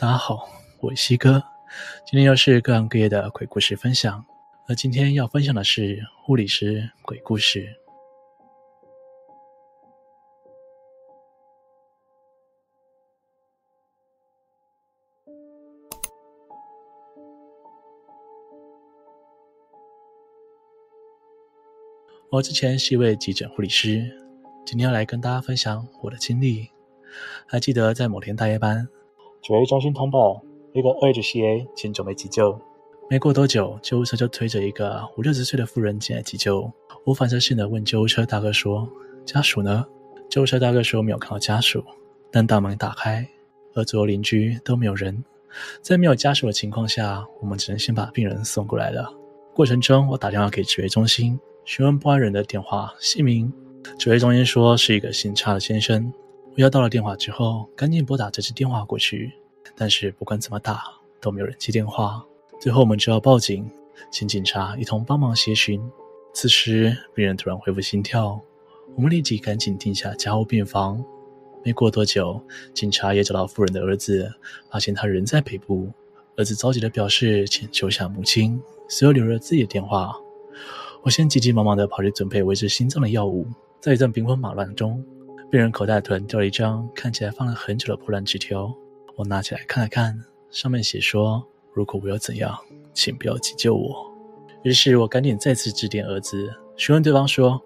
大家好，我是西哥，今天又是各行各业的鬼故事分享，而今天要分享的是护理师鬼故事。我之前是一位急诊护理师，今天要来跟大家分享我的经历。还记得在某天大夜班，指挥中心通报一个 OHCA 请准备急救。没过多久，救护车就推着一个五六十岁的妇人进来急救。我反射性的问救护车大哥说：“家属呢？”救护车大哥说：“没有看到家属。”但大门打开，而左右邻居都没有人。在没有家属的情况下，我们只能先把病人送过来了。过程中，我打电话给指挥中心，询问报案人的电话、姓名。指挥中心说是一个姓查的先生。不要到了电话之后，赶紧拨打这支电话过去，但是不管怎么打都没有人接电话。最后我们只好报警，请警察一同帮忙协寻。此时病人突然恢复心跳，我们立即赶紧定下加护病房。没过多久，警察也找到妇人的儿子，发现他人在北部。儿子着急地表示请求下母亲，随后留了自己的电话。我先急急忙忙地跑去准备维持心脏的药物，在一阵兵荒马乱中。病人口袋突然掉了一张看起来放了很久的破烂纸条，我拿起来看了看，上面写说：“如果我有怎样，请不要急救我。”于是我赶紧再次致电儿子，询问对方说：“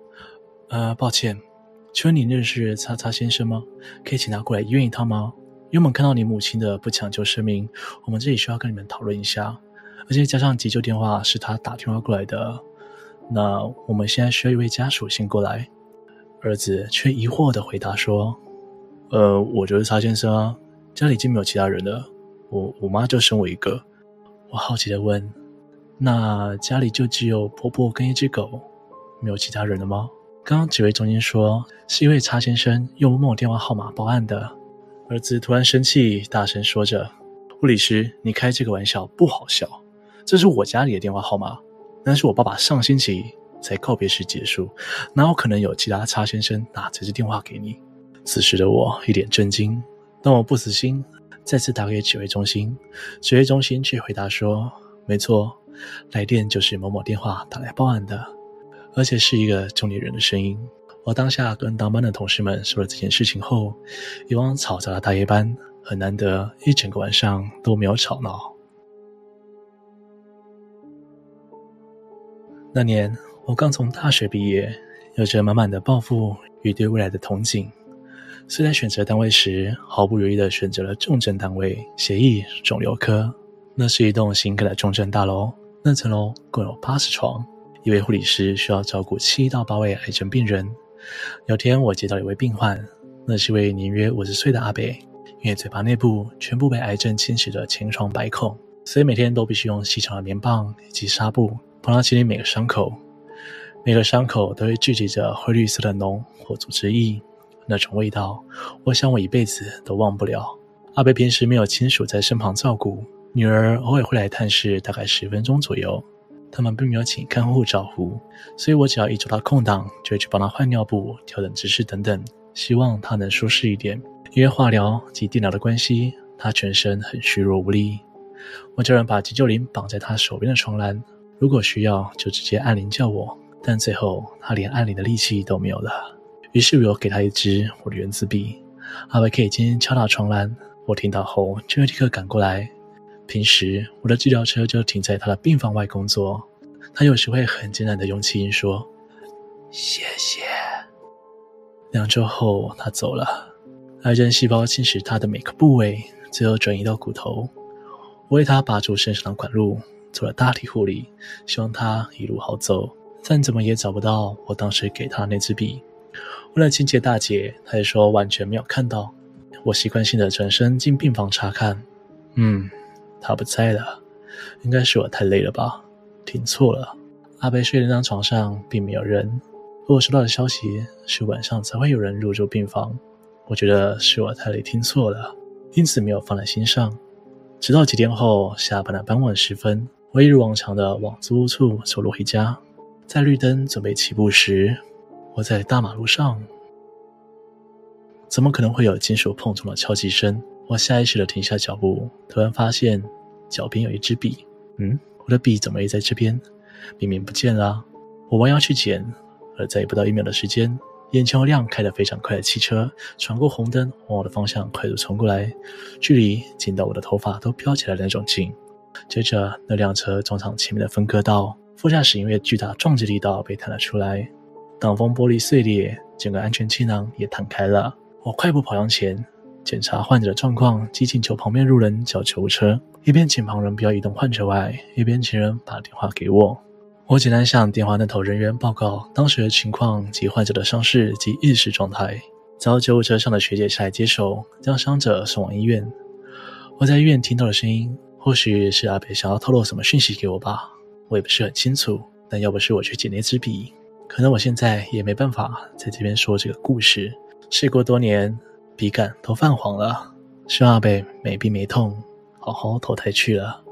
呃，抱歉，请问你认识叉叉先生吗？可以请他过来医院一趟吗？因为我们看到你母亲的不抢救声明，我们这里需要跟你们讨论一下，而且加上急救电话是他打电话过来的，那我们现在需要一位家属先过来。”儿子却疑惑地回答说：“呃，我就是查先生啊，家里已经没有其他人了，我我妈就生我一个。”我好奇地问：“那家里就只有婆婆跟一只狗，没有其他人了吗？”刚刚几位中心说是一位查先生用某某电话号码报案的。儿子突然生气，大声说着：“护理师，你开这个玩笑不好笑，这是我家里的电话号码，那是我爸爸上星期。”在告别时结束，哪有可能有其他差先生打这支电话给你？此时的我一脸震惊，但我不死心，再次打给指挥中心，指挥中心却回答说：“没错，来电就是某某电话打来报案的，而且是一个中年人的声音。”我当下跟当班的同事们说了这件事情后，以往嘈杂的大夜班很难得一整个晚上都没有吵闹。那年。我刚从大学毕业，有着满满的抱负与对未来的憧憬，所以在选择单位时，毫不犹豫地选择了重症单位——协议肿瘤科。那是一栋新盖的重症大楼，那层楼共有八十床，一位护理师需要照顾七到八位癌症病人。有天，我接到一位病患，那是一位年约五十岁的阿伯，因为嘴巴内部全部被癌症侵蚀的千疮百孔，所以每天都必须用细长的棉棒以及纱布帮他清理每个伤口。每个伤口都会聚集着灰绿色的脓或组织液，那种味道，我想我一辈子都忘不了。阿贝平时没有亲属在身旁照顾，女儿偶尔会来探视，大概十分钟左右。他们并没有请看护照护，所以我只要一找到空档，就会去帮她换尿布、调整姿势等等，希望她能舒适一点。因为化疗及电疗的关系，她全身很虚弱无力。我叫人把急救铃绑在她手边的床栏，如果需要，就直接按铃叫我。但最后，他连按铃的力气都没有了。于是，我又给他一支我的原子笔，阿伯可以轻轻敲打床栏。我听到后，就会立刻赶过来。平时，我的治疗车就停在他的病房外工作。他有时会很艰难的用气音说：“谢谢。”两周后，他走了。癌症细胞侵蚀他的每个部位，最后转移到骨头。我为他拔出身上的管路，做了大体护理，希望他一路好走。但怎么也找不到我当时给他那支笔。为了清洁大姐，他也说完全没有看到。我习惯性的转身进病房查看，嗯，他不在了，应该是我太累了吧，听错了。阿伯睡的那张床上并没有人。我收到的消息是晚上才会有人入住病房，我觉得是我太累听错了，因此没有放在心上。直到几天后下班的傍晚时分，我一如往常的往租屋处走路回家。在绿灯准备起步时，我在大马路上，怎么可能会有金属碰撞的敲击声？我下意识地停下脚步，突然发现脚边有一支笔。嗯，我的笔怎么也在这边？明明不见了。我弯腰去捡，而在不到一秒的时间，眼前有辆开得非常快的汽车，闯过红灯，往我的方向快速冲过来，距离近到我的头发都飘起来的那种近。接着，那辆车撞上前面的分割道，副驾驶因为巨大撞击力道被弹了出来，挡风玻璃碎裂，整个安全气囊也弹开了。我快步跑向前，检查患者的状况，急请求旁边路人叫救护车，一边请旁人不要移动患者外，一边请人把电话给我。我简单向电话那头人员报告当时的情况及患者的伤势及意识状态，找救护车上的学姐下来接手，将伤者送往医院。我在医院听到的声音，或许是阿北想要透露什么讯息给我吧，我也不是很清楚。但要不是我去捡那支笔，可能我现在也没办法在这边说这个故事。事过多年，笔杆都泛黄了，希望阿北没病没痛，好好投胎去了。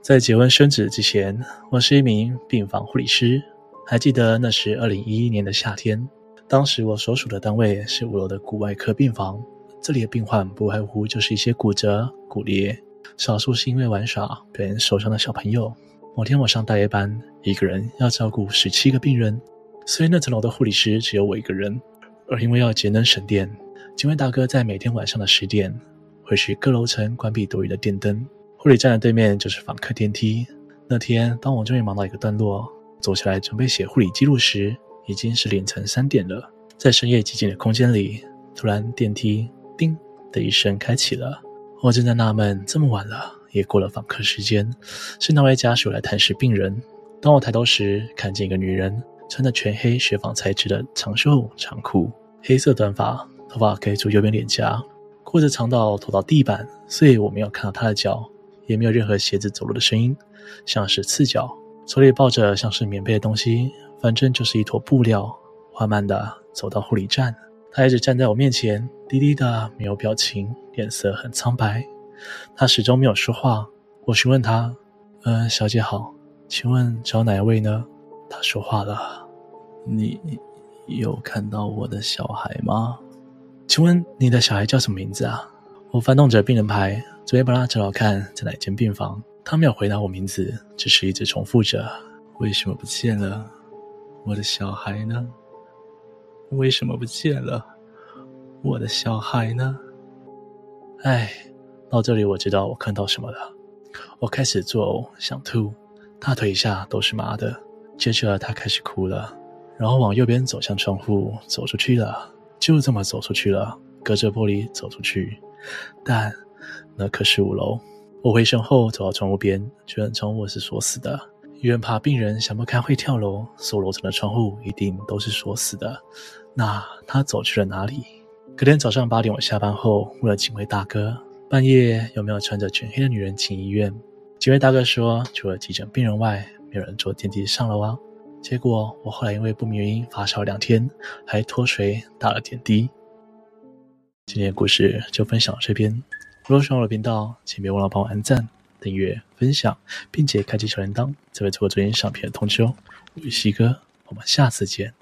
在结婚生子之前，我是一名病房护理师。还记得那是二零一一年的夏天，当时我所属的单位是五楼的骨外科病房。这里的病患不外乎就是一些骨折、骨裂，少数是因为玩耍被人受伤的小朋友。某天我上大夜班，一个人要照顾十七个病人，所以那层楼的护理师只有我一个人。而因为要节能省电，警卫大哥在每天晚上的十点会去各楼层关闭多余的电灯。护理站的对面就是访客电梯。那天，当我终于忙到一个段落，坐下来准备写护理记录时，已经是凌晨三点了。在深夜寂静的空间里，突然电梯“叮”的一声开启了。我正在纳闷，这么晚了，也过了访客时间，是哪位家属来探视病人？当我抬头时，看见一个女人，穿着全黑雪纺材质的长袖长裤，黑色短发，头发盖住右边脸颊，裤子长到拖到地板，所以我没有看到她的脚。也没有任何鞋子走路的声音，像是赤脚，手里抱着像是棉被的东西，反正就是一坨布料。缓慢地走到护理站，他一直站在我面前，低低的，没有表情，脸色很苍白。他始终没有说话。我询问他：“嗯、小姐好，请问找哪位呢？”他说话了：“你有看到我的小孩吗？请问你的小孩叫什么名字啊？”我翻动着病人牌。准备帮他找找看在哪间病房，他没有回答我名字，只是一直重复着：“为什么不见了？我的小孩呢？为什么不见了？我的小孩呢？”唉，到这里我知道我看到什么了。我开始作呕，想吐，大腿以下都是麻的。接着他开始哭了，然后往右边走向窗户，走出去了。就这么走出去了，隔着玻璃走出去，但……那可是五楼。我回身后走到窗户边，居然窗户是锁死的。医院怕病人想不开会跳楼，所楼层的窗户一定都是锁死的。那他走去了哪里？隔天早上八点，我下班后问了警卫大哥，半夜有没有穿着全黑的女人进医院？警卫大哥说，除了急诊病人外，没有人坐电梯上楼啊。结果我后来因为不明原因发烧两天，还脱水打了点滴。今天的故事就分享到这边。如果喜欢我的频道，请别忘了帮我按赞、订阅、分享，并且开启小铃铛，才会错过最新上片的通知哦。我是西哥，我们下次见。